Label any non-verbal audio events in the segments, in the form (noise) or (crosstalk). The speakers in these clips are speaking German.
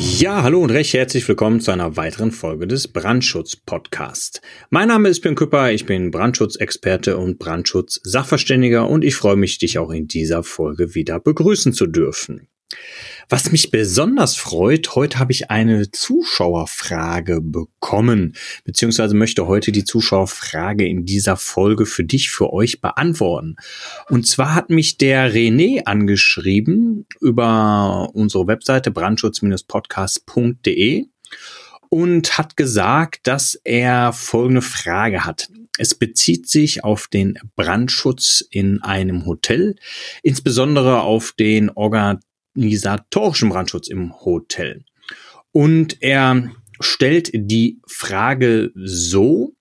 Ja, hallo und recht herzlich willkommen zu einer weiteren Folge des Brandschutz-Podcasts. Mein Name ist Björn Küpper, ich bin Brandschutzexperte und Brandschutz-Sachverständiger und ich freue mich, dich auch in dieser Folge wieder begrüßen zu dürfen. Was mich besonders freut, heute habe ich eine Zuschauerfrage bekommen, beziehungsweise möchte heute die Zuschauerfrage in dieser Folge für dich, für euch beantworten. Und zwar hat mich der René angeschrieben über unsere Webseite brandschutz-podcast.de und hat gesagt, dass er folgende Frage hat. Es bezieht sich auf den Brandschutz in einem Hotel, insbesondere auf den Organ organisatorischen Brandschutz im Hotel. Und er stellt die Frage so,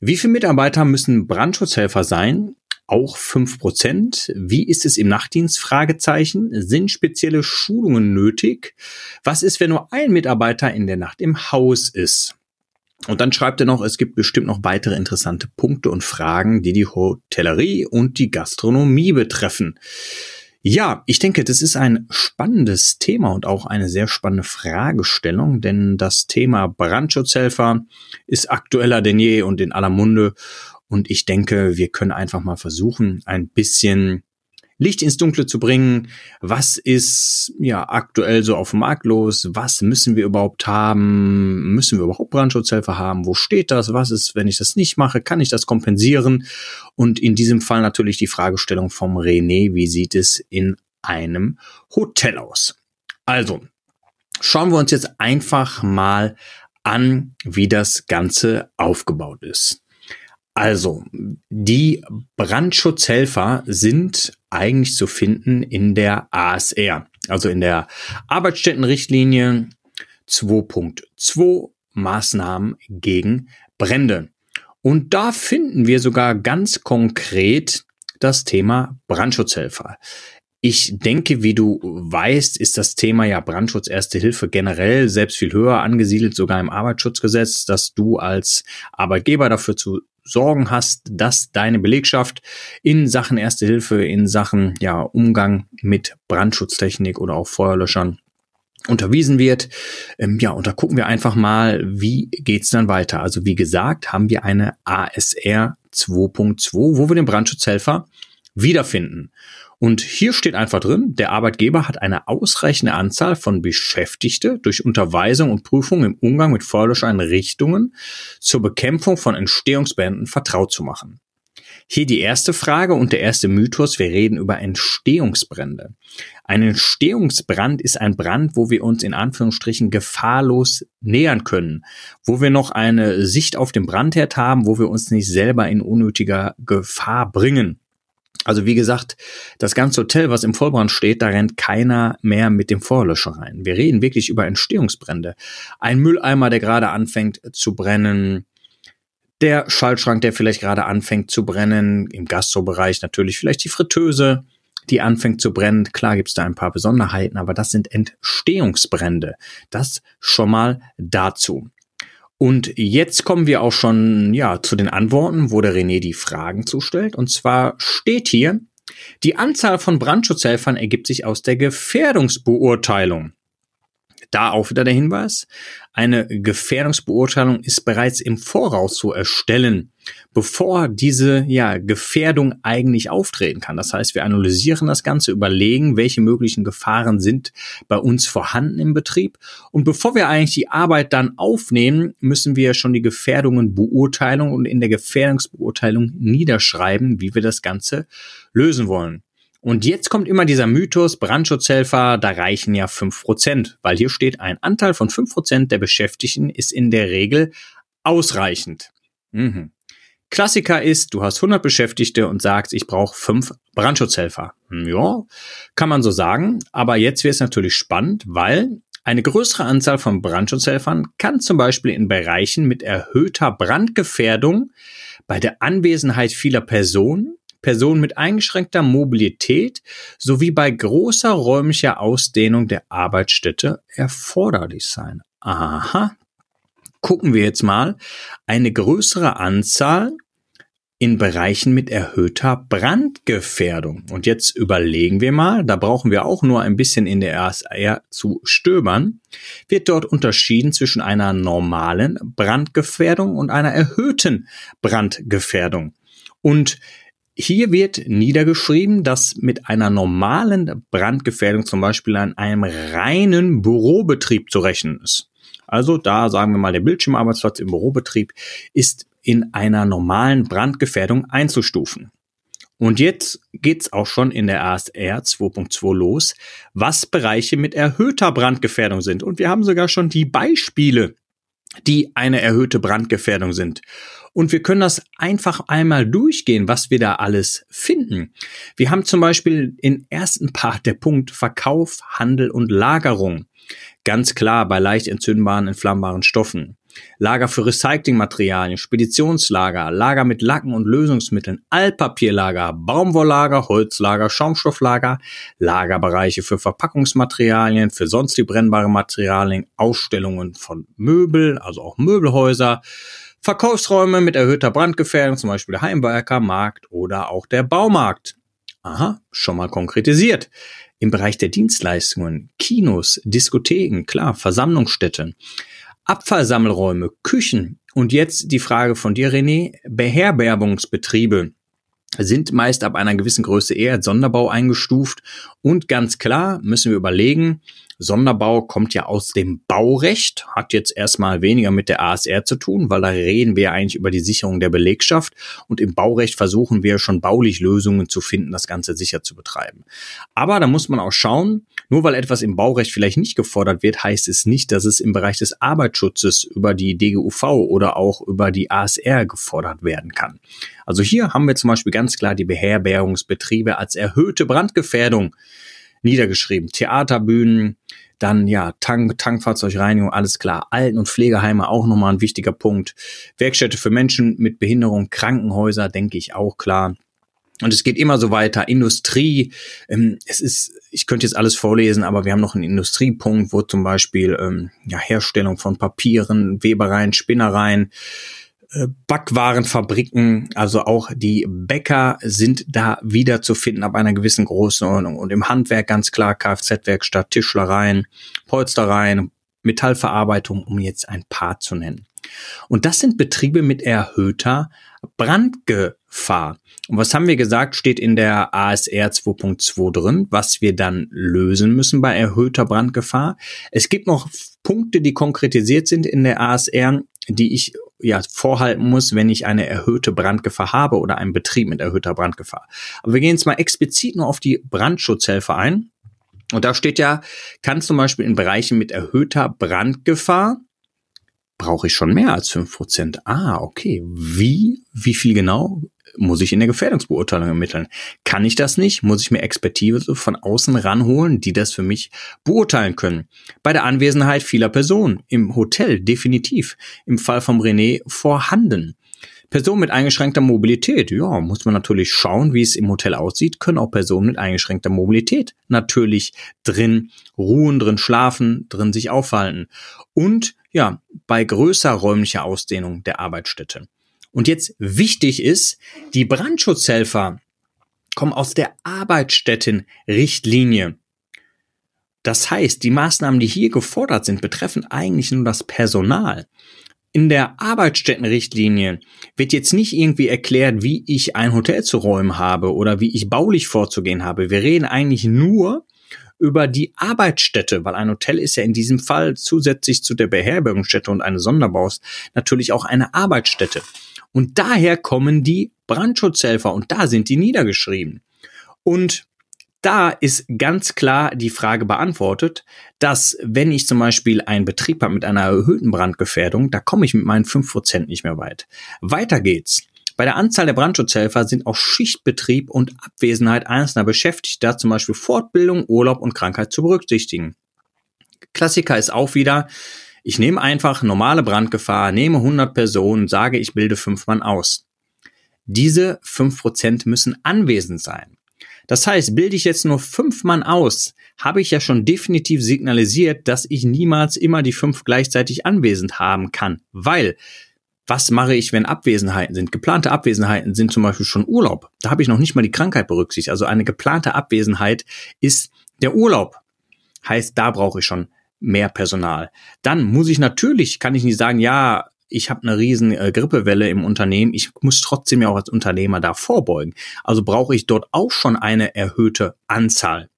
wie viele Mitarbeiter müssen Brandschutzhelfer sein? Auch fünf Prozent. Wie ist es im Nachtdienst? Fragezeichen. Sind spezielle Schulungen nötig? Was ist, wenn nur ein Mitarbeiter in der Nacht im Haus ist? Und dann schreibt er noch, es gibt bestimmt noch weitere interessante Punkte und Fragen, die die Hotellerie und die Gastronomie betreffen. Ja, ich denke, das ist ein spannendes Thema und auch eine sehr spannende Fragestellung, denn das Thema Brandschutzhelfer ist aktueller denn je und in aller Munde. Und ich denke, wir können einfach mal versuchen, ein bisschen Licht ins Dunkle zu bringen. Was ist ja aktuell so auf dem Markt los? Was müssen wir überhaupt haben? Müssen wir überhaupt Brandschutzhelfer haben? Wo steht das? Was ist, wenn ich das nicht mache? Kann ich das kompensieren? Und in diesem Fall natürlich die Fragestellung vom René. Wie sieht es in einem Hotel aus? Also, schauen wir uns jetzt einfach mal an, wie das Ganze aufgebaut ist. Also, die Brandschutzhelfer sind eigentlich zu finden in der ASR, also in der Arbeitsstättenrichtlinie 2.2 Maßnahmen gegen Brände. Und da finden wir sogar ganz konkret das Thema Brandschutzhelfer. Ich denke, wie du weißt, ist das Thema ja Brandschutz Erste Hilfe generell selbst viel höher angesiedelt, sogar im Arbeitsschutzgesetz, dass du als Arbeitgeber dafür zu sorgen hast, dass deine Belegschaft in Sachen Erste Hilfe, in Sachen ja, Umgang mit Brandschutztechnik oder auch Feuerlöschern unterwiesen wird. Ähm, ja, und da gucken wir einfach mal, wie geht's dann weiter. Also wie gesagt, haben wir eine ASR 2.2, wo wir den Brandschutzhelfer wiederfinden. Und hier steht einfach drin, der Arbeitgeber hat eine ausreichende Anzahl von Beschäftigte durch Unterweisung und Prüfung im Umgang mit Feuerlöscheinrichtungen zur Bekämpfung von Entstehungsbänden vertraut zu machen. Hier die erste Frage und der erste Mythos. Wir reden über Entstehungsbrände. Ein Entstehungsbrand ist ein Brand, wo wir uns in Anführungsstrichen gefahrlos nähern können, wo wir noch eine Sicht auf den Brandherd haben, wo wir uns nicht selber in unnötiger Gefahr bringen. Also wie gesagt, das ganze Hotel, was im Vollbrand steht, da rennt keiner mehr mit dem Feuerlöscher rein. Wir reden wirklich über Entstehungsbrände. Ein Mülleimer, der gerade anfängt zu brennen, der Schaltschrank, der vielleicht gerade anfängt zu brennen, im Gastrobereich natürlich vielleicht die Fritteuse, die anfängt zu brennen. Klar gibt's da ein paar Besonderheiten, aber das sind Entstehungsbrände. Das schon mal dazu. Und jetzt kommen wir auch schon ja zu den Antworten, wo der René die Fragen zustellt. Und zwar steht hier, die Anzahl von Brandschutzhelfern ergibt sich aus der Gefährdungsbeurteilung. Da auch wieder der Hinweis. Eine Gefährdungsbeurteilung ist bereits im Voraus zu erstellen, bevor diese ja, Gefährdung eigentlich auftreten kann. Das heißt, wir analysieren das Ganze, überlegen, welche möglichen Gefahren sind bei uns vorhanden im Betrieb. Und bevor wir eigentlich die Arbeit dann aufnehmen, müssen wir schon die Gefährdungen beurteilen und in der Gefährdungsbeurteilung niederschreiben, wie wir das Ganze lösen wollen. Und jetzt kommt immer dieser Mythos, Brandschutzhelfer, da reichen ja fünf Prozent, weil hier steht, ein Anteil von fünf Prozent der Beschäftigten ist in der Regel ausreichend. Mhm. Klassiker ist, du hast 100 Beschäftigte und sagst, ich brauche fünf Brandschutzhelfer. Hm, ja, kann man so sagen. Aber jetzt wird es natürlich spannend, weil Eine größere Anzahl von Brandschutzhelfern kann zum Beispiel in Bereichen mit erhöhter Brandgefährdung bei der Anwesenheit vieler Personen, Personen mit eingeschränkter Mobilität sowie bei großer räumlicher Ausdehnung der Arbeitsstätte erforderlich sein. Aha. Gucken wir jetzt mal. Eine größere Anzahl in Bereichen mit erhöhter Brandgefährdung. Und jetzt überlegen wir mal, da brauchen wir auch nur ein bisschen in der RSR zu stöbern, wird dort unterschieden zwischen einer normalen Brandgefährdung und einer erhöhten Brandgefährdung. Und hier wird niedergeschrieben, dass mit einer normalen Brandgefährdung zum Beispiel an einem reinen Bürobetrieb zu rechnen ist. Also da sagen wir mal, der Bildschirmarbeitsplatz im Bürobetrieb ist in einer normalen Brandgefährdung einzustufen. Und jetzt geht's auch schon in der ASR 2.2 los, was Bereiche mit erhöhter Brandgefährdung sind. Und wir haben sogar schon die Beispiele, die eine erhöhte Brandgefährdung sind. Und wir können das einfach einmal durchgehen, was wir da alles finden. Wir haben zum Beispiel im ersten Part der Punkt Verkauf, Handel und Lagerung. Ganz klar bei leicht entzündbaren, entflammbaren Stoffen. Lager für Recyclingmaterialien, Speditionslager, Lager mit Lacken und Lösungsmitteln, Altpapierlager, Baumwolllager, Holzlager, Schaumstofflager, Lagerbereiche für Verpackungsmaterialien, für sonstige brennbare Materialien, Ausstellungen von Möbel, also auch Möbelhäuser, Verkaufsräume mit erhöhter Brandgefährdung, zum Beispiel der Heimwerker, Markt oder auch der Baumarkt. Aha, schon mal konkretisiert. Im Bereich der Dienstleistungen, Kinos, Diskotheken, klar, Versammlungsstätten. Abfallsammelräume, Küchen und jetzt die Frage von dir, René, Beherbergungsbetriebe sind meist ab einer gewissen Größe eher als Sonderbau eingestuft und ganz klar müssen wir überlegen, Sonderbau kommt ja aus dem Baurecht, hat jetzt erstmal weniger mit der ASR zu tun, weil da reden wir eigentlich über die Sicherung der Belegschaft und im Baurecht versuchen wir schon baulich Lösungen zu finden, das Ganze sicher zu betreiben. Aber da muss man auch schauen, nur weil etwas im Baurecht vielleicht nicht gefordert wird, heißt es nicht, dass es im Bereich des Arbeitsschutzes über die DGUV oder auch über die ASR gefordert werden kann. Also hier haben wir zum Beispiel ganz klar die Beherbergungsbetriebe als erhöhte Brandgefährdung niedergeschrieben. Theaterbühnen, dann ja, Tank, Tankfahrzeugreinigung, alles klar. Alten- und Pflegeheime auch nochmal ein wichtiger Punkt. Werkstätte für Menschen mit Behinderung, Krankenhäuser, denke ich auch klar. Und es geht immer so weiter. Industrie, ähm, es ist, ich könnte jetzt alles vorlesen, aber wir haben noch einen Industriepunkt, wo zum Beispiel ähm, ja, Herstellung von Papieren, Webereien, Spinnereien, Backwarenfabriken, also auch die Bäcker sind da wieder zu finden ab einer gewissen Größenordnung. Und im Handwerk ganz klar Kfz-Werkstatt, Tischlereien, Polstereien, Metallverarbeitung, um jetzt ein paar zu nennen. Und das sind Betriebe mit erhöhter Brandgefahr. Und was haben wir gesagt, steht in der ASR 2.2 drin, was wir dann lösen müssen bei erhöhter Brandgefahr. Es gibt noch Punkte, die konkretisiert sind in der ASR, die ich ja vorhalten muss, wenn ich eine erhöhte Brandgefahr habe oder einen Betrieb mit erhöhter Brandgefahr. Aber wir gehen jetzt mal explizit nur auf die Brandschutzhelfer ein. Und da steht ja, kann zum Beispiel in Bereichen mit erhöhter Brandgefahr brauche ich schon mehr als fünf Prozent. Ah, okay. Wie? Wie viel genau? muss ich in der Gefährdungsbeurteilung ermitteln. Kann ich das nicht, muss ich mir Expertise von außen ranholen, die das für mich beurteilen können. Bei der Anwesenheit vieler Personen im Hotel definitiv, im Fall vom René vorhanden. Personen mit eingeschränkter Mobilität, ja, muss man natürlich schauen, wie es im Hotel aussieht, können auch Personen mit eingeschränkter Mobilität natürlich drin ruhen, drin schlafen, drin sich aufhalten. Und ja, bei größer räumlicher Ausdehnung der Arbeitsstätte. Und jetzt wichtig ist, die Brandschutzhelfer kommen aus der Arbeitsstättenrichtlinie. Das heißt, die Maßnahmen, die hier gefordert sind, betreffen eigentlich nur das Personal. In der Arbeitsstättenrichtlinie wird jetzt nicht irgendwie erklärt, wie ich ein Hotel zu räumen habe oder wie ich baulich vorzugehen habe. Wir reden eigentlich nur über die Arbeitsstätte, weil ein Hotel ist ja in diesem Fall zusätzlich zu der Beherbergungsstätte und eine Sonderbaus natürlich auch eine Arbeitsstätte. Und daher kommen die Brandschutzhelfer und da sind die niedergeschrieben. Und da ist ganz klar die Frage beantwortet, dass wenn ich zum Beispiel einen Betrieb habe mit einer erhöhten Brandgefährdung, da komme ich mit meinen 5% nicht mehr weit. Weiter geht's. Bei der Anzahl der Brandschutzhelfer sind auch Schichtbetrieb und Abwesenheit einzelner Beschäftigter, zum Beispiel Fortbildung, Urlaub und Krankheit zu berücksichtigen. Klassiker ist auch wieder, ich nehme einfach normale Brandgefahr, nehme 100 Personen, sage, ich bilde fünf Mann aus. Diese fünf Prozent müssen anwesend sein. Das heißt, bilde ich jetzt nur fünf Mann aus, habe ich ja schon definitiv signalisiert, dass ich niemals immer die fünf gleichzeitig anwesend haben kann, weil was mache ich, wenn Abwesenheiten sind? Geplante Abwesenheiten sind zum Beispiel schon Urlaub. Da habe ich noch nicht mal die Krankheit berücksichtigt. Also eine geplante Abwesenheit ist der Urlaub. Heißt, da brauche ich schon mehr Personal. Dann muss ich natürlich, kann ich nicht sagen, ja, ich habe eine riesen äh, Grippewelle im Unternehmen, ich muss trotzdem ja auch als Unternehmer da vorbeugen. Also brauche ich dort auch schon eine erhöhte Anzahl.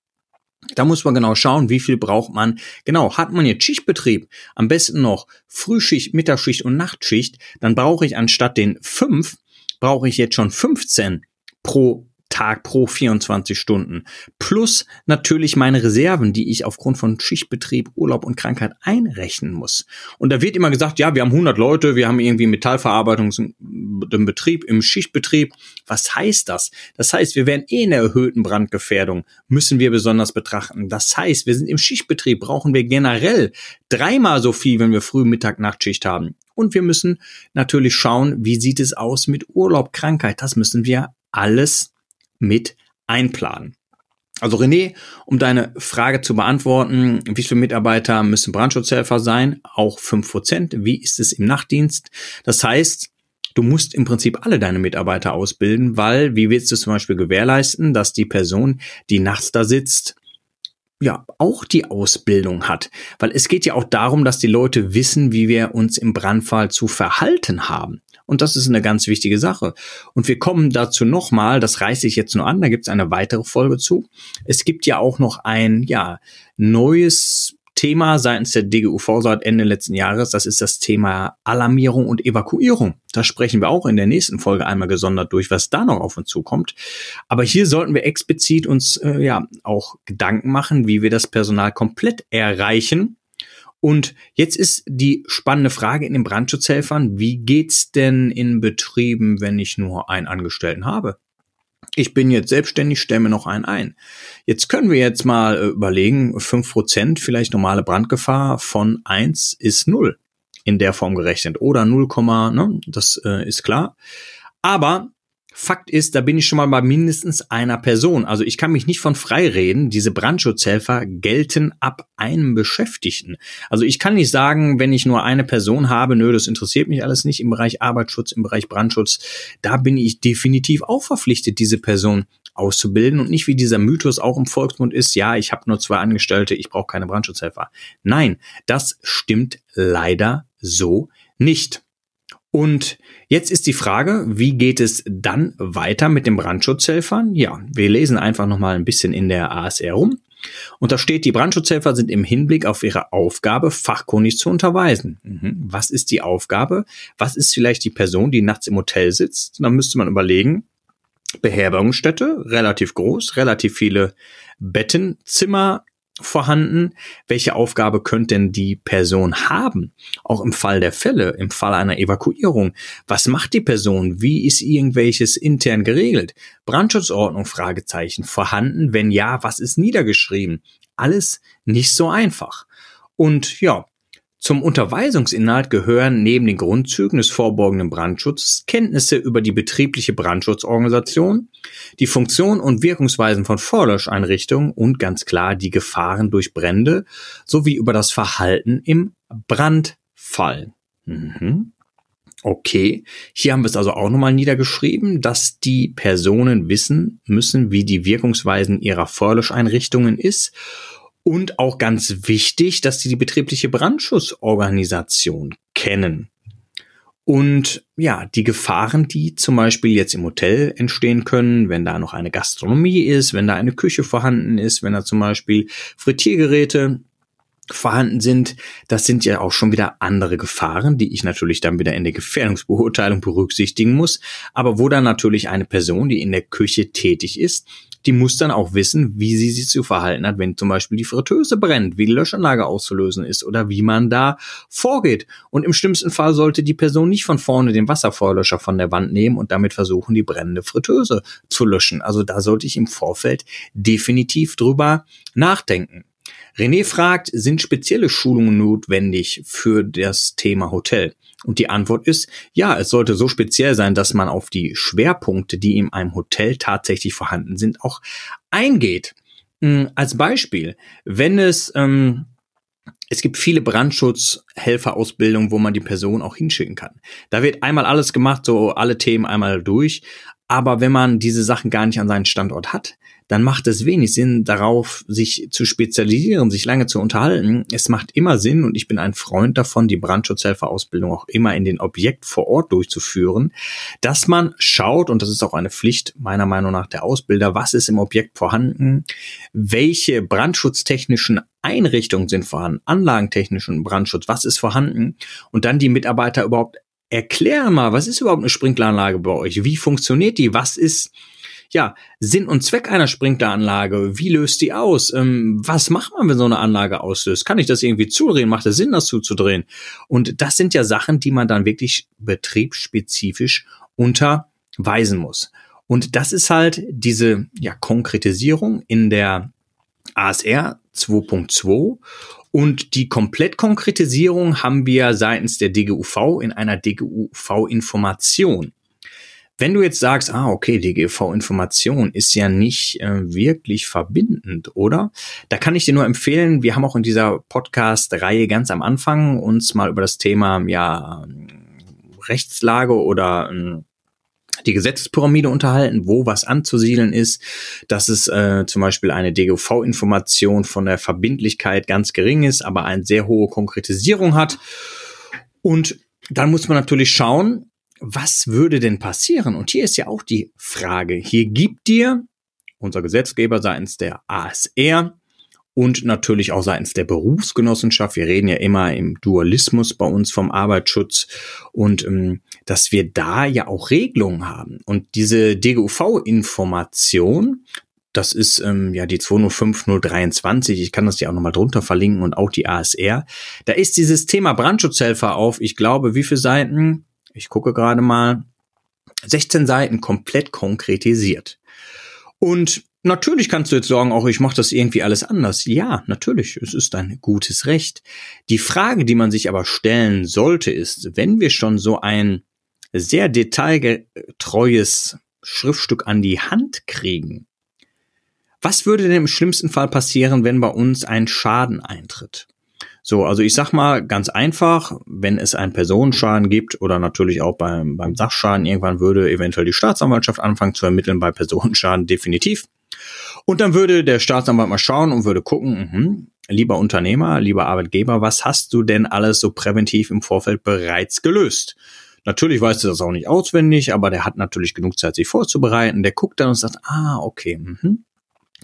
Da muss man genau schauen, wie viel braucht man. Genau, hat man jetzt Schichtbetrieb, am besten noch Frühschicht, Mittagsschicht und Nachtschicht, dann brauche ich anstatt den fünf, brauche ich jetzt schon 15 pro Tag pro 24 Stunden. Plus natürlich meine Reserven, die ich aufgrund von Schichtbetrieb, Urlaub und Krankheit einrechnen muss. Und da wird immer gesagt, ja, wir haben 100 Leute, wir haben irgendwie Metallverarbeitung im Betrieb, im Schichtbetrieb. Was heißt das? Das heißt, wir werden eh in der erhöhten Brandgefährdung, müssen wir besonders betrachten. Das heißt, wir sind im Schichtbetrieb, brauchen wir generell dreimal so viel, wenn wir Früh-, Mittag-, Nachtschicht haben. Und wir müssen natürlich schauen, wie sieht es aus mit Urlaub, Krankheit. Das müssen wir alles mit einplanen. Also René, um deine Frage zu beantworten, wie viele Mitarbeiter müssen Brandschutzhelfer sein? Auch fünf Prozent. Wie ist es im Nachtdienst? Das heißt, du musst im Prinzip alle deine Mitarbeiter ausbilden, weil wie willst du zum Beispiel gewährleisten, dass die Person, die nachts da sitzt, ja, auch die Ausbildung hat. Weil es geht ja auch darum, dass die Leute wissen, wie wir uns im Brandfall zu verhalten haben. Und das ist eine ganz wichtige Sache. Und wir kommen dazu nochmal, das reiße ich jetzt nur an, da gibt es eine weitere Folge zu. Es gibt ja auch noch ein, ja, neues Thema seitens der DGUV seit Ende letzten Jahres. Das ist das Thema Alarmierung und Evakuierung. Da sprechen wir auch in der nächsten Folge einmal gesondert durch, was da noch auf uns zukommt. Aber hier sollten wir explizit uns äh, ja auch Gedanken machen, wie wir das Personal komplett erreichen, und jetzt ist die spannende Frage in den Brandschutzhelfern, wie geht's denn in Betrieben, wenn ich nur einen Angestellten habe? Ich bin jetzt selbstständig, stelle mir noch einen ein. Jetzt können wir jetzt mal äh, überlegen, fünf Prozent vielleicht normale Brandgefahr von eins ist null in der Form gerechnet. Oder 0, ne, das äh, ist klar. Aber Fakt ist, da bin ich schon mal bei mindestens einer Person. Also ich kann mich nicht von frei reden. Diese Brandschutzhelfer gelten ab einem Beschäftigten. Also ich kann nicht sagen, wenn ich nur eine Person habe, nö, das interessiert mich alles nicht im Bereich Arbeitsschutz, im Bereich Brandschutz. Da bin ich definitiv auch verpflichtet, diese Person auszubilden und nicht wie dieser Mythos auch im Volksmund ist, ja, ich habe nur zwei Angestellte, ich brauche keine Brandschutzhelfer. Nein, das stimmt leider so nicht. Und jetzt ist die Frage, wie geht es dann weiter mit den Brandschutzhelfern? Ja, wir lesen einfach nochmal ein bisschen in der ASR rum. Und da steht, die Brandschutzhelfer sind im Hinblick auf ihre Aufgabe fachkundig zu unterweisen. Mhm. Was ist die Aufgabe? Was ist vielleicht die Person, die nachts im Hotel sitzt? Da müsste man überlegen, Beherbergungsstätte, relativ groß, relativ viele Bettenzimmer, vorhanden? Welche Aufgabe könnte denn die Person haben? Auch im Fall der Fälle, im Fall einer Evakuierung. Was macht die Person? Wie ist irgendwelches intern geregelt? Brandschutzordnung? Fragezeichen. Vorhanden? Wenn ja, was ist niedergeschrieben? Alles nicht so einfach. Und ja, zum Unterweisungsinhalt gehören neben den Grundzügen des vorbeugenden Brandschutzes Kenntnisse über die betriebliche Brandschutzorganisation, die Funktion und Wirkungsweisen von Vorlöscheinrichtungen und ganz klar die Gefahren durch Brände sowie über das Verhalten im Brandfall. Mhm. Okay, hier haben wir es also auch nochmal niedergeschrieben, dass die Personen wissen müssen, wie die Wirkungsweisen ihrer Vorlöscheinrichtungen ist und auch ganz wichtig, dass sie die betriebliche Brandschutzorganisation kennen. Und ja, die Gefahren, die zum Beispiel jetzt im Hotel entstehen können, wenn da noch eine Gastronomie ist, wenn da eine Küche vorhanden ist, wenn da zum Beispiel Frittiergeräte vorhanden sind, das sind ja auch schon wieder andere Gefahren, die ich natürlich dann wieder in der Gefährdungsbeurteilung berücksichtigen muss, aber wo dann natürlich eine Person, die in der Küche tätig ist, die muss dann auch wissen, wie sie sich zu verhalten hat, wenn zum Beispiel die Fritteuse brennt, wie die Löschanlage auszulösen ist oder wie man da vorgeht. Und im schlimmsten Fall sollte die Person nicht von vorne den Wasserfeuerlöscher von der Wand nehmen und damit versuchen, die brennende Fritteuse zu löschen. Also da sollte ich im Vorfeld definitiv drüber nachdenken. René fragt, sind spezielle Schulungen notwendig für das Thema Hotel? Und die Antwort ist, ja, es sollte so speziell sein, dass man auf die Schwerpunkte, die in einem Hotel tatsächlich vorhanden sind, auch eingeht. Hm, als Beispiel, wenn es, ähm, es gibt viele Brandschutzhelferausbildungen, wo man die Person auch hinschicken kann. Da wird einmal alles gemacht, so alle Themen einmal durch. Aber wenn man diese Sachen gar nicht an seinen Standort hat, dann macht es wenig Sinn, darauf sich zu spezialisieren, sich lange zu unterhalten. Es macht immer Sinn, und ich bin ein Freund davon, die Brandschutzhelferausbildung auch immer in den Objekt vor Ort durchzuführen, dass man schaut, und das ist auch eine Pflicht meiner Meinung nach der Ausbilder, was ist im Objekt vorhanden, welche brandschutztechnischen Einrichtungen sind vorhanden, anlagentechnischen Brandschutz, was ist vorhanden, und dann die Mitarbeiter überhaupt erklären mal, was ist überhaupt eine Sprinkleranlage bei euch? Wie funktioniert die? Was ist ja, Sinn und Zweck einer Sprinkleranlage, wie löst die aus? Ähm, was macht man, wenn so eine Anlage auslöst? Kann ich das irgendwie zudrehen? Macht es Sinn, das zuzudrehen? Und das sind ja Sachen, die man dann wirklich betriebsspezifisch unterweisen muss. Und das ist halt diese ja, Konkretisierung in der ASR 2.2 und die Komplettkonkretisierung haben wir seitens der DGUV in einer DGUV-Information. Wenn du jetzt sagst, ah, okay, DGV-Information ist ja nicht äh, wirklich verbindend, oder? Da kann ich dir nur empfehlen, wir haben auch in dieser Podcast-Reihe ganz am Anfang uns mal über das Thema, ja, Rechtslage oder äh, die Gesetzespyramide unterhalten, wo was anzusiedeln ist, dass es äh, zum Beispiel eine DGV-Information von der Verbindlichkeit ganz gering ist, aber eine sehr hohe Konkretisierung hat. Und dann muss man natürlich schauen, was würde denn passieren? Und hier ist ja auch die Frage. Hier gibt dir unser Gesetzgeber seitens der ASR und natürlich auch seitens der Berufsgenossenschaft. Wir reden ja immer im Dualismus bei uns vom Arbeitsschutz und ähm, dass wir da ja auch Regelungen haben. Und diese DGUV-Information, das ist ähm, ja die 205023. Ich kann das ja auch nochmal drunter verlinken und auch die ASR. Da ist dieses Thema Brandschutzhelfer auf, ich glaube, wie viele Seiten? Ich gucke gerade mal, 16 Seiten komplett konkretisiert. Und natürlich kannst du jetzt sagen, auch ich mache das irgendwie alles anders. Ja, natürlich, es ist ein gutes Recht. Die Frage, die man sich aber stellen sollte, ist, wenn wir schon so ein sehr detailgetreues Schriftstück an die Hand kriegen, was würde denn im schlimmsten Fall passieren, wenn bei uns ein Schaden eintritt? So, also ich sag mal ganz einfach, wenn es einen Personenschaden gibt oder natürlich auch beim, beim Sachschaden, irgendwann würde eventuell die Staatsanwaltschaft anfangen zu ermitteln bei Personenschaden (laughs) definitiv. Und dann würde der Staatsanwalt mal schauen und würde gucken, mh, lieber Unternehmer, lieber Arbeitgeber, was hast du denn alles so präventiv im Vorfeld bereits gelöst? Natürlich weißt du das auch nicht auswendig, aber der hat natürlich genug Zeit, sich vorzubereiten. Der guckt dann und sagt, ah, okay, mh,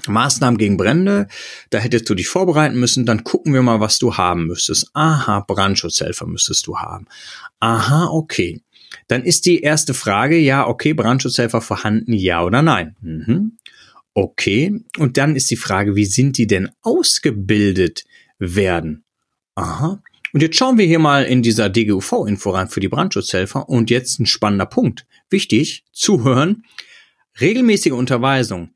Maßnahmen gegen Brände, da hättest du dich vorbereiten müssen, dann gucken wir mal, was du haben müsstest. Aha, Brandschutzhelfer müsstest du haben. Aha, okay. Dann ist die erste Frage, ja, okay, Brandschutzhelfer vorhanden, ja oder nein? Mhm. Okay. Und dann ist die Frage, wie sind die denn ausgebildet werden? Aha. Und jetzt schauen wir hier mal in dieser DGUV-Info rein für die Brandschutzhelfer. Und jetzt ein spannender Punkt. Wichtig, zuhören. Regelmäßige Unterweisung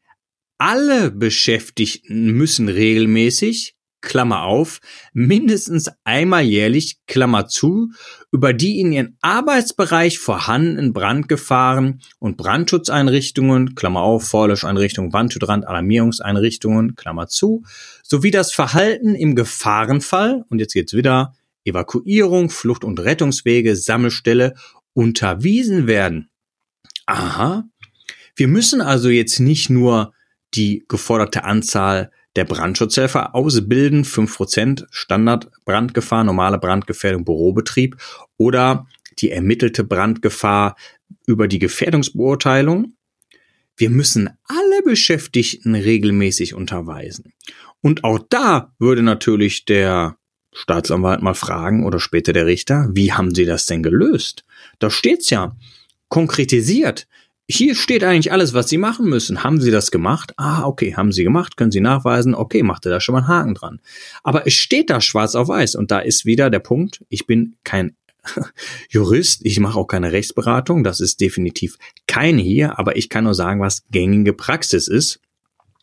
alle Beschäftigten müssen regelmäßig, Klammer auf, mindestens einmal jährlich, Klammer zu, über die in ihrem Arbeitsbereich vorhandenen Brandgefahren und Brandschutzeinrichtungen, Klammer auf, Vorlöscheinrichtungen, Wandhydrant, Alarmierungseinrichtungen, Klammer zu, sowie das Verhalten im Gefahrenfall, und jetzt geht's wieder, Evakuierung, Flucht- und Rettungswege, Sammelstelle, unterwiesen werden. Aha. Wir müssen also jetzt nicht nur die geforderte Anzahl der Brandschutzhelfer ausbilden, 5% Standardbrandgefahr, normale Brandgefährdung, Bürobetrieb oder die ermittelte Brandgefahr über die Gefährdungsbeurteilung. Wir müssen alle Beschäftigten regelmäßig unterweisen. Und auch da würde natürlich der Staatsanwalt mal fragen oder später der Richter, wie haben Sie das denn gelöst? Da steht's ja konkretisiert hier steht eigentlich alles, was Sie machen müssen. Haben Sie das gemacht? Ah, okay, haben Sie gemacht, können Sie nachweisen. Okay, macht er da schon mal einen Haken dran. Aber es steht da schwarz auf weiß und da ist wieder der Punkt, ich bin kein (laughs) Jurist, ich mache auch keine Rechtsberatung, das ist definitiv keine hier, aber ich kann nur sagen, was gängige Praxis ist.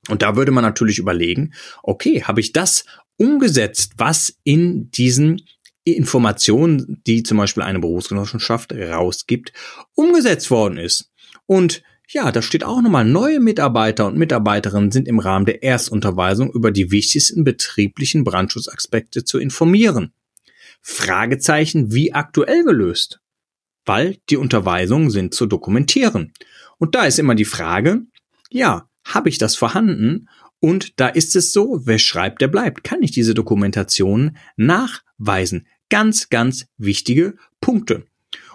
Und da würde man natürlich überlegen, okay, habe ich das umgesetzt, was in diesen Informationen, die zum Beispiel eine Berufsgenossenschaft rausgibt, umgesetzt worden ist. Und ja, da steht auch nochmal, neue Mitarbeiter und Mitarbeiterinnen sind im Rahmen der Erstunterweisung über die wichtigsten betrieblichen Brandschutzaspekte zu informieren. Fragezeichen wie aktuell gelöst, weil die Unterweisungen sind zu dokumentieren. Und da ist immer die Frage, ja, habe ich das vorhanden? Und da ist es so, wer schreibt, der bleibt. Kann ich diese Dokumentation nachweisen? Ganz, ganz wichtige Punkte.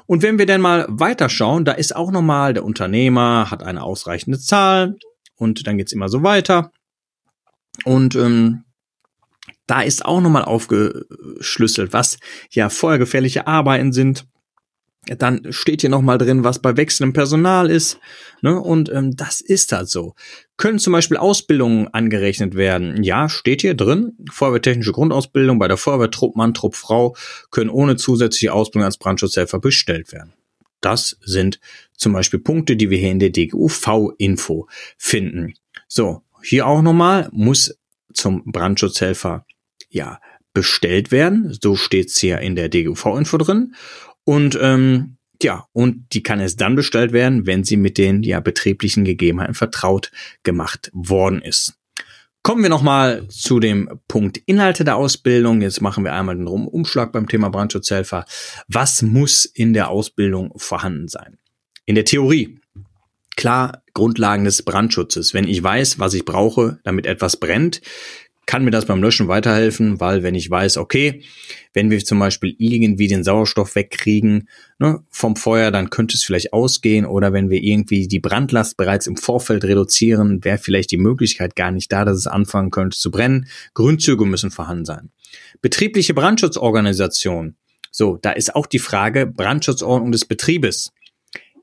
Und wenn wir dann mal weiterschauen, da ist auch nochmal, der Unternehmer hat eine ausreichende Zahl und dann geht's immer so weiter. Und ähm, da ist auch nochmal aufgeschlüsselt, was ja feuergefährliche Arbeiten sind dann steht hier nochmal drin, was bei wechselndem Personal ist. Ne? Und ähm, das ist halt so. Können zum Beispiel Ausbildungen angerechnet werden? Ja, steht hier drin. Feuerwehrtechnische Grundausbildung bei der Feuerwehr Truppmann, Truppfrau können ohne zusätzliche Ausbildung als Brandschutzhelfer bestellt werden. Das sind zum Beispiel Punkte, die wir hier in der DGUV-Info finden. So, hier auch nochmal, muss zum Brandschutzhelfer ja bestellt werden. So steht's hier in der DGUV-Info drin. Und ähm, ja, und die kann es dann bestellt werden, wenn sie mit den ja betrieblichen Gegebenheiten vertraut gemacht worden ist. Kommen wir nochmal zu dem Punkt Inhalte der Ausbildung. Jetzt machen wir einmal den Umschlag beim Thema Brandschutzhelfer. Was muss in der Ausbildung vorhanden sein? In der Theorie. Klar, Grundlagen des Brandschutzes. Wenn ich weiß, was ich brauche, damit etwas brennt, kann mir das beim Löschen weiterhelfen, weil wenn ich weiß, okay, wenn wir zum Beispiel irgendwie den Sauerstoff wegkriegen ne, vom Feuer, dann könnte es vielleicht ausgehen oder wenn wir irgendwie die Brandlast bereits im Vorfeld reduzieren, wäre vielleicht die Möglichkeit gar nicht da, dass es anfangen könnte zu brennen. Grünzüge müssen vorhanden sein. Betriebliche Brandschutzorganisation. So, da ist auch die Frage Brandschutzordnung des Betriebes.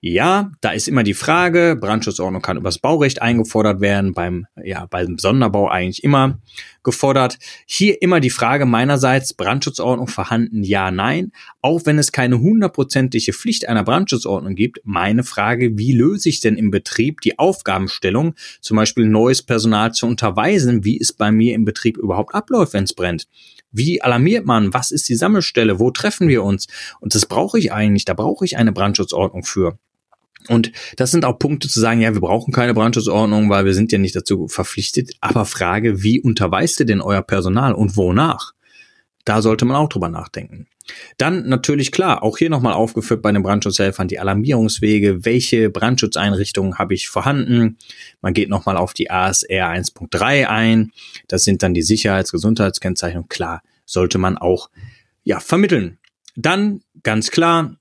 Ja, da ist immer die Frage, Brandschutzordnung kann übers Baurecht eingefordert werden, beim, ja, beim Sonderbau eigentlich immer gefordert. Hier immer die Frage meinerseits, Brandschutzordnung vorhanden, ja, nein. Auch wenn es keine hundertprozentige Pflicht einer Brandschutzordnung gibt, meine Frage, wie löse ich denn im Betrieb die Aufgabenstellung, zum Beispiel neues Personal zu unterweisen, wie es bei mir im Betrieb überhaupt abläuft, wenn es brennt? Wie alarmiert man? Was ist die Sammelstelle? Wo treffen wir uns? Und das brauche ich eigentlich. Da brauche ich eine Brandschutzordnung für. Und das sind auch Punkte zu sagen, ja, wir brauchen keine Brandschutzordnung, weil wir sind ja nicht dazu verpflichtet. Aber Frage, wie unterweist ihr denn euer Personal und wonach? Da sollte man auch drüber nachdenken. Dann natürlich klar, auch hier nochmal aufgeführt bei den Brandschutzhelfern die Alarmierungswege, welche Brandschutzeinrichtungen habe ich vorhanden. Man geht nochmal auf die ASR 1.3 ein. Das sind dann die Sicherheits-Gesundheitskennzeichnungen. Klar, sollte man auch ja vermitteln. Dann ganz klar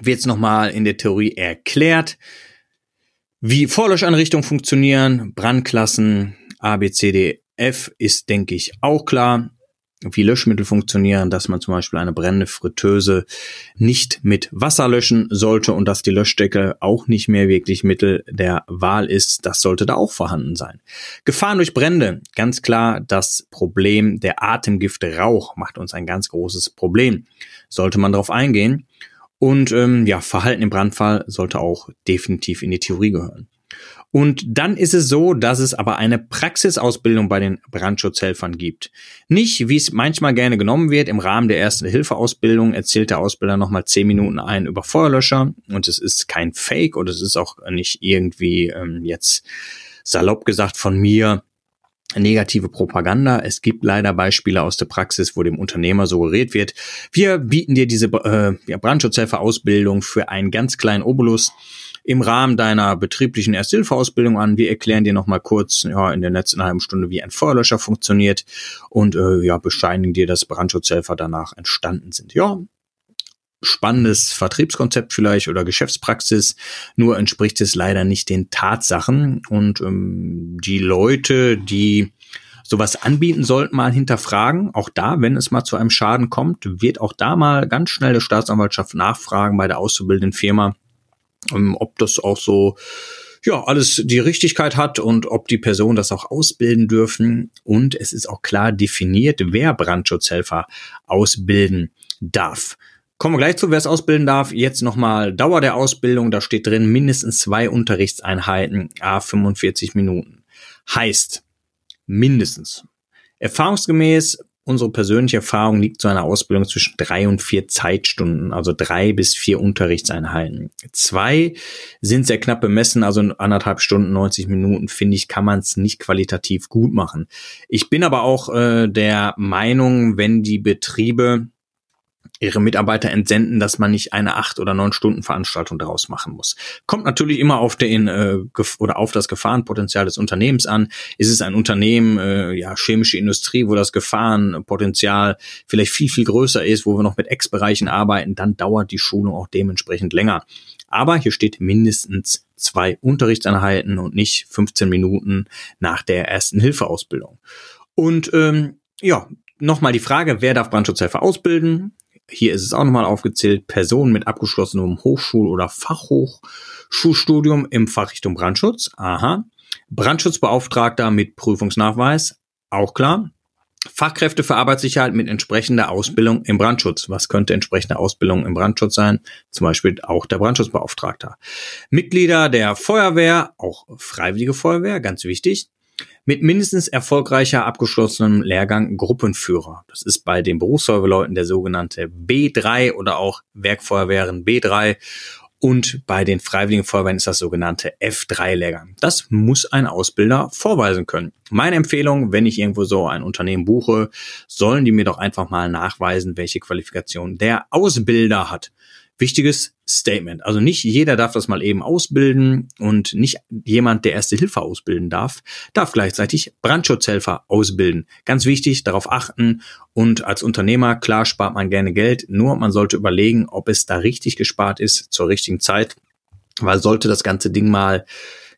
wird es nochmal in der Theorie erklärt, wie Vorlöscheinrichtungen funktionieren, Brandklassen, A, B, C, D, F ist, denke ich, auch klar wie Löschmittel funktionieren, dass man zum Beispiel eine brennende Fritteuse nicht mit Wasser löschen sollte und dass die Löschdecke auch nicht mehr wirklich Mittel der Wahl ist. Das sollte da auch vorhanden sein. Gefahren durch Brände. Ganz klar, das Problem der Atemgifte Rauch macht uns ein ganz großes Problem. Sollte man darauf eingehen. Und ähm, ja, Verhalten im Brandfall sollte auch definitiv in die Theorie gehören. Und dann ist es so, dass es aber eine Praxisausbildung bei den Brandschutzhelfern gibt. Nicht, wie es manchmal gerne genommen wird, im Rahmen der ersten Hilfeausbildung erzählt der Ausbilder nochmal zehn Minuten ein über Feuerlöscher und es ist kein Fake und es ist auch nicht irgendwie ähm, jetzt salopp gesagt von mir negative Propaganda. Es gibt leider Beispiele aus der Praxis, wo dem Unternehmer suggeriert wird, wir bieten dir diese äh, ja, Brandschutzhelferausbildung für einen ganz kleinen Obolus im Rahmen deiner betrieblichen Ersthilfeausbildung an. Wir erklären dir nochmal kurz ja, in der letzten halben Stunde, wie ein Feuerlöscher funktioniert und äh, ja, bescheinigen dir, dass Brandschutzhelfer danach entstanden sind. Ja, spannendes Vertriebskonzept vielleicht oder Geschäftspraxis, nur entspricht es leider nicht den Tatsachen und ähm, die Leute, die sowas anbieten sollten, mal hinterfragen. Auch da, wenn es mal zu einem Schaden kommt, wird auch da mal ganz schnell der Staatsanwaltschaft nachfragen bei der auszubildenden Firma, ähm, ob das auch so ja, alles die Richtigkeit hat und ob die Personen das auch ausbilden dürfen. Und es ist auch klar definiert, wer Brandschutzhelfer ausbilden darf. Kommen wir gleich zu, wer es ausbilden darf. Jetzt nochmal Dauer der Ausbildung. Da steht drin mindestens zwei Unterrichtseinheiten, a 45 Minuten. Heißt, mindestens. Erfahrungsgemäß unsere persönliche Erfahrung liegt so einer Ausbildung zwischen drei und vier Zeitstunden, also drei bis vier Unterrichtseinheiten. Zwei sind sehr knapp bemessen, also anderthalb Stunden, 90 Minuten, finde ich, kann man es nicht qualitativ gut machen. Ich bin aber auch äh, der Meinung, wenn die Betriebe ihre Mitarbeiter entsenden, dass man nicht eine acht oder neun Stunden Veranstaltung daraus machen muss. Kommt natürlich immer auf den äh, oder auf das Gefahrenpotenzial des Unternehmens an. Ist es ein Unternehmen, äh, ja chemische Industrie, wo das Gefahrenpotenzial vielleicht viel viel größer ist, wo wir noch mit Ex-Bereichen arbeiten, dann dauert die Schulung auch dementsprechend länger. Aber hier steht mindestens zwei Unterrichtseinheiten und nicht 15 Minuten nach der ersten Hilfeausbildung. Und ähm, ja, nochmal die Frage, wer darf Brandschutzhelfer ausbilden? Hier ist es auch nochmal aufgezählt, Personen mit abgeschlossenem Hochschul- oder Fachhochschulstudium im Fachrichtung Brandschutz. Aha. Brandschutzbeauftragter mit Prüfungsnachweis. Auch klar. Fachkräfte für Arbeitssicherheit mit entsprechender Ausbildung im Brandschutz. Was könnte entsprechende Ausbildung im Brandschutz sein? Zum Beispiel auch der Brandschutzbeauftragter. Mitglieder der Feuerwehr, auch Freiwillige Feuerwehr, ganz wichtig mit mindestens erfolgreicher abgeschlossenem Lehrgang Gruppenführer. Das ist bei den Berufsfeuerwehrleuten der sogenannte B3 oder auch Werkfeuerwehren B3 und bei den Freiwilligen Feuerwehren ist das sogenannte F3-Lehrgang. Das muss ein Ausbilder vorweisen können. Meine Empfehlung, wenn ich irgendwo so ein Unternehmen buche, sollen die mir doch einfach mal nachweisen, welche Qualifikation der Ausbilder hat wichtiges Statement. Also nicht jeder darf das mal eben ausbilden und nicht jemand, der Erste Hilfe ausbilden darf, darf gleichzeitig Brandschutzhelfer ausbilden. Ganz wichtig, darauf achten und als Unternehmer, klar spart man gerne Geld, nur man sollte überlegen, ob es da richtig gespart ist zur richtigen Zeit, weil sollte das ganze Ding mal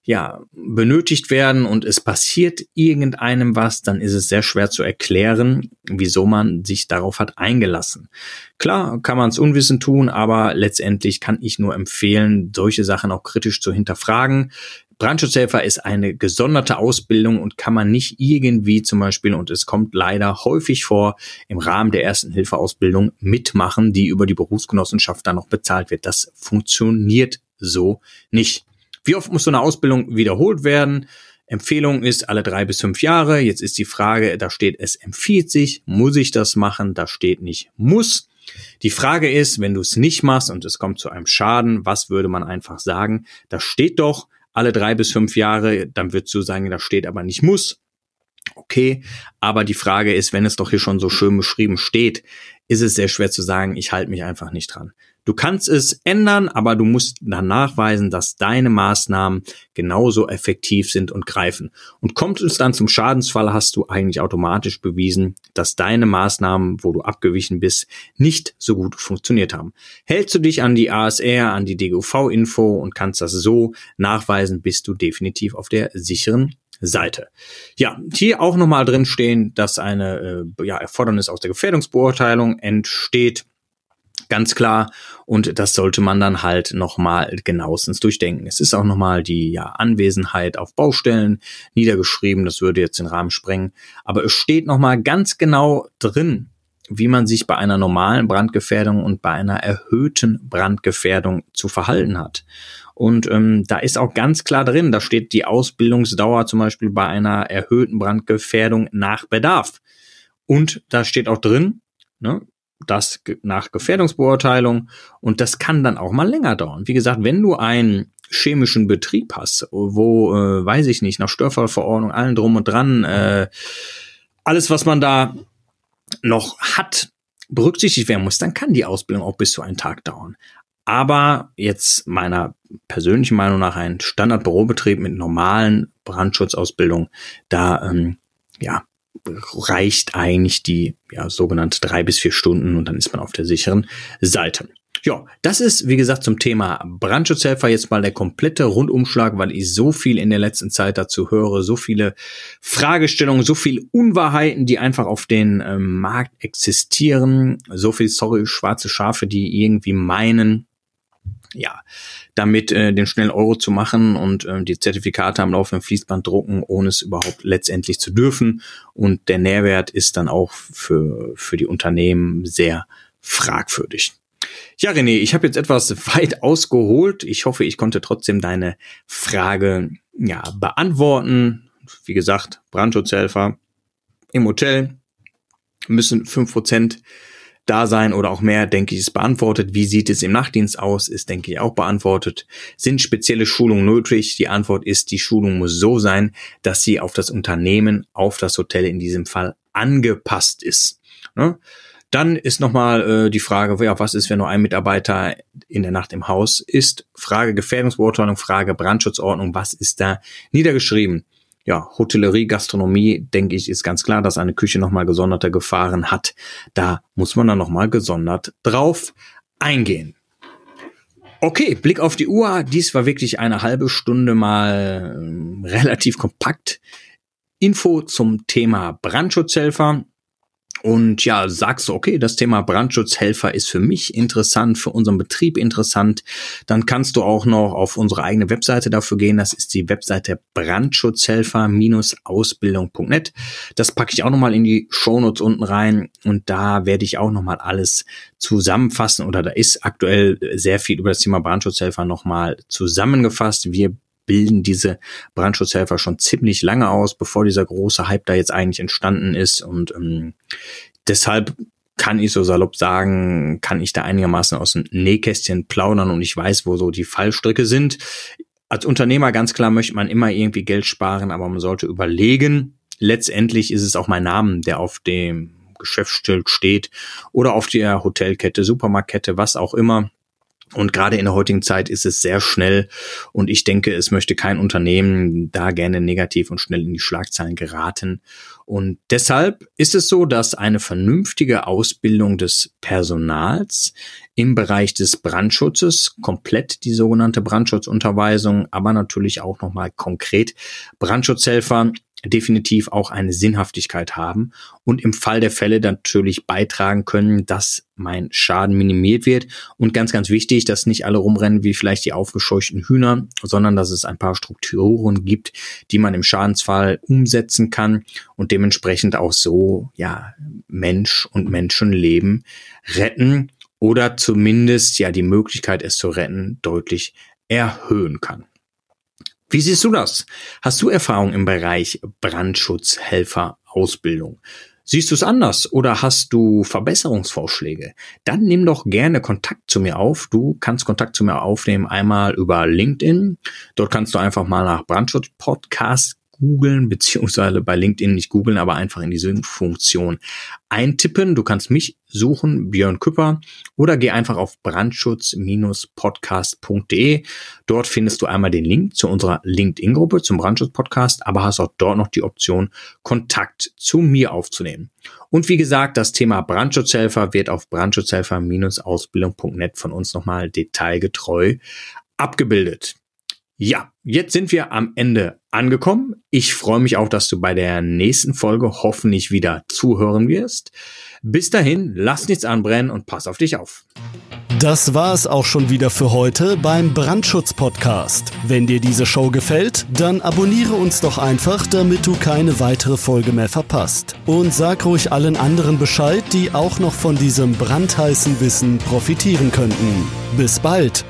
ja, benötigt werden und es passiert irgendeinem was, dann ist es sehr schwer zu erklären, wieso man sich darauf hat eingelassen. Klar, kann man es unwissend tun, aber letztendlich kann ich nur empfehlen, solche Sachen auch kritisch zu hinterfragen. Brandschutzhelfer ist eine gesonderte Ausbildung und kann man nicht irgendwie zum Beispiel, und es kommt leider häufig vor, im Rahmen der ersten Hilfeausbildung mitmachen, die über die Berufsgenossenschaft dann noch bezahlt wird. Das funktioniert so nicht. Wie oft muss so eine Ausbildung wiederholt werden? Empfehlung ist alle drei bis fünf Jahre. Jetzt ist die Frage, da steht, es empfiehlt sich. Muss ich das machen? Da steht nicht muss. Die Frage ist, wenn du es nicht machst und es kommt zu einem Schaden, was würde man einfach sagen? Da steht doch alle drei bis fünf Jahre, dann würdest du sagen, da steht aber nicht muss. Okay, aber die Frage ist, wenn es doch hier schon so schön beschrieben steht, ist es sehr schwer zu sagen, ich halte mich einfach nicht dran. Du kannst es ändern, aber du musst dann nachweisen, dass deine Maßnahmen genauso effektiv sind und greifen. Und kommt es dann zum Schadensfall, hast du eigentlich automatisch bewiesen, dass deine Maßnahmen, wo du abgewichen bist, nicht so gut funktioniert haben. Hältst du dich an die ASR, an die DGUV-Info und kannst das so nachweisen, bist du definitiv auf der sicheren Seite. Ja, hier auch nochmal drin stehen, dass eine äh, ja, Erfordernis aus der Gefährdungsbeurteilung entsteht Ganz klar. Und das sollte man dann halt nochmal genauestens durchdenken. Es ist auch nochmal die ja, Anwesenheit auf Baustellen niedergeschrieben. Das würde jetzt den Rahmen sprengen. Aber es steht nochmal ganz genau drin, wie man sich bei einer normalen Brandgefährdung und bei einer erhöhten Brandgefährdung zu verhalten hat. Und ähm, da ist auch ganz klar drin, da steht die Ausbildungsdauer zum Beispiel bei einer erhöhten Brandgefährdung nach Bedarf. Und da steht auch drin, ne, das nach Gefährdungsbeurteilung und das kann dann auch mal länger dauern. Wie gesagt, wenn du einen chemischen Betrieb hast, wo, äh, weiß ich nicht, nach Störfallverordnung, allen drum und dran, äh, alles, was man da noch hat, berücksichtigt werden muss, dann kann die Ausbildung auch bis zu einen Tag dauern. Aber jetzt meiner persönlichen Meinung nach ein Standardbürobetrieb mit normalen Brandschutzausbildung, da ähm, ja, reicht eigentlich die ja, sogenannte drei bis vier Stunden und dann ist man auf der sicheren Seite. Ja, das ist, wie gesagt, zum Thema Brandschutzhelfer jetzt mal der komplette Rundumschlag, weil ich so viel in der letzten Zeit dazu höre, so viele Fragestellungen, so viele Unwahrheiten, die einfach auf den ähm, Markt existieren, so viel, sorry, schwarze Schafe, die irgendwie meinen, ja, damit äh, den schnellen Euro zu machen und äh, die Zertifikate am laufenden Fließband drucken, ohne es überhaupt letztendlich zu dürfen. Und der Nährwert ist dann auch für, für die Unternehmen sehr fragwürdig. Ja, René, ich habe jetzt etwas weit ausgeholt. Ich hoffe, ich konnte trotzdem deine Frage ja beantworten. wie gesagt, Brandschutzhelfer im Hotel müssen fünf Prozent da sein oder auch mehr, denke ich, ist beantwortet. Wie sieht es im Nachtdienst aus, ist, denke ich, auch beantwortet. Sind spezielle Schulungen nötig? Die Antwort ist, die Schulung muss so sein, dass sie auf das Unternehmen, auf das Hotel in diesem Fall angepasst ist. Ne? Dann ist nochmal äh, die Frage, ja, was ist, wenn nur ein Mitarbeiter in der Nacht im Haus ist? Frage Gefährdungsbeurteilung, Frage Brandschutzordnung, was ist da niedergeschrieben? Ja, Hotellerie, Gastronomie, denke ich, ist ganz klar, dass eine Küche nochmal gesonderte Gefahren hat. Da muss man dann nochmal gesondert drauf eingehen. Okay, Blick auf die Uhr. Dies war wirklich eine halbe Stunde mal äh, relativ kompakt. Info zum Thema Brandschutzhelfer und ja, sagst du, okay, das Thema Brandschutzhelfer ist für mich interessant, für unseren Betrieb interessant, dann kannst du auch noch auf unsere eigene Webseite dafür gehen. Das ist die Webseite brandschutzhelfer-ausbildung.net. Das packe ich auch nochmal in die Shownotes unten rein und da werde ich auch nochmal alles zusammenfassen oder da ist aktuell sehr viel über das Thema Brandschutzhelfer nochmal zusammengefasst. Wir bilden diese Brandschutzhelfer schon ziemlich lange aus, bevor dieser große Hype da jetzt eigentlich entstanden ist. Und ähm, deshalb kann ich so salopp sagen, kann ich da einigermaßen aus dem Nähkästchen plaudern und ich weiß, wo so die Fallstricke sind. Als Unternehmer ganz klar möchte man immer irgendwie Geld sparen, aber man sollte überlegen. Letztendlich ist es auch mein Name, der auf dem Geschäftsschild steht oder auf der Hotelkette, Supermarktkette, was auch immer. Und gerade in der heutigen Zeit ist es sehr schnell und ich denke, es möchte kein Unternehmen da gerne negativ und schnell in die Schlagzeilen geraten. Und deshalb ist es so, dass eine vernünftige Ausbildung des Personals im Bereich des Brandschutzes, komplett die sogenannte Brandschutzunterweisung, aber natürlich auch nochmal konkret Brandschutzhelfer definitiv auch eine Sinnhaftigkeit haben und im Fall der Fälle natürlich beitragen können, dass mein Schaden minimiert wird. Und ganz, ganz wichtig, dass nicht alle rumrennen wie vielleicht die aufgescheuchten Hühner, sondern dass es ein paar Strukturen gibt, die man im Schadensfall umsetzen kann und dementsprechend auch so, ja, Mensch und Menschenleben retten oder zumindest ja die Möglichkeit, es zu retten, deutlich erhöhen kann. Wie siehst du das? Hast du Erfahrung im Bereich Brandschutzhelfer-Ausbildung? Siehst du es anders oder hast du Verbesserungsvorschläge? Dann nimm doch gerne Kontakt zu mir auf. Du kannst Kontakt zu mir aufnehmen einmal über LinkedIn. Dort kannst du einfach mal nach Brandschutz Podcast googeln, beziehungsweise bei LinkedIn nicht googeln, aber einfach in die Suchfunktion eintippen. Du kannst mich suchen, Björn Küpper, oder geh einfach auf brandschutz-podcast.de. Dort findest du einmal den Link zu unserer LinkedIn-Gruppe zum Brandschutz-Podcast, aber hast auch dort noch die Option, Kontakt zu mir aufzunehmen. Und wie gesagt, das Thema Brandschutzhelfer wird auf brandschutzhelfer-ausbildung.net von uns nochmal detailgetreu abgebildet. Ja, jetzt sind wir am Ende angekommen. Ich freue mich auch, dass du bei der nächsten Folge hoffentlich wieder zuhören wirst. Bis dahin, lass nichts anbrennen und pass auf dich auf. Das war es auch schon wieder für heute beim Brandschutz-Podcast. Wenn dir diese Show gefällt, dann abonniere uns doch einfach, damit du keine weitere Folge mehr verpasst. Und sag ruhig allen anderen Bescheid, die auch noch von diesem brandheißen Wissen profitieren könnten. Bis bald!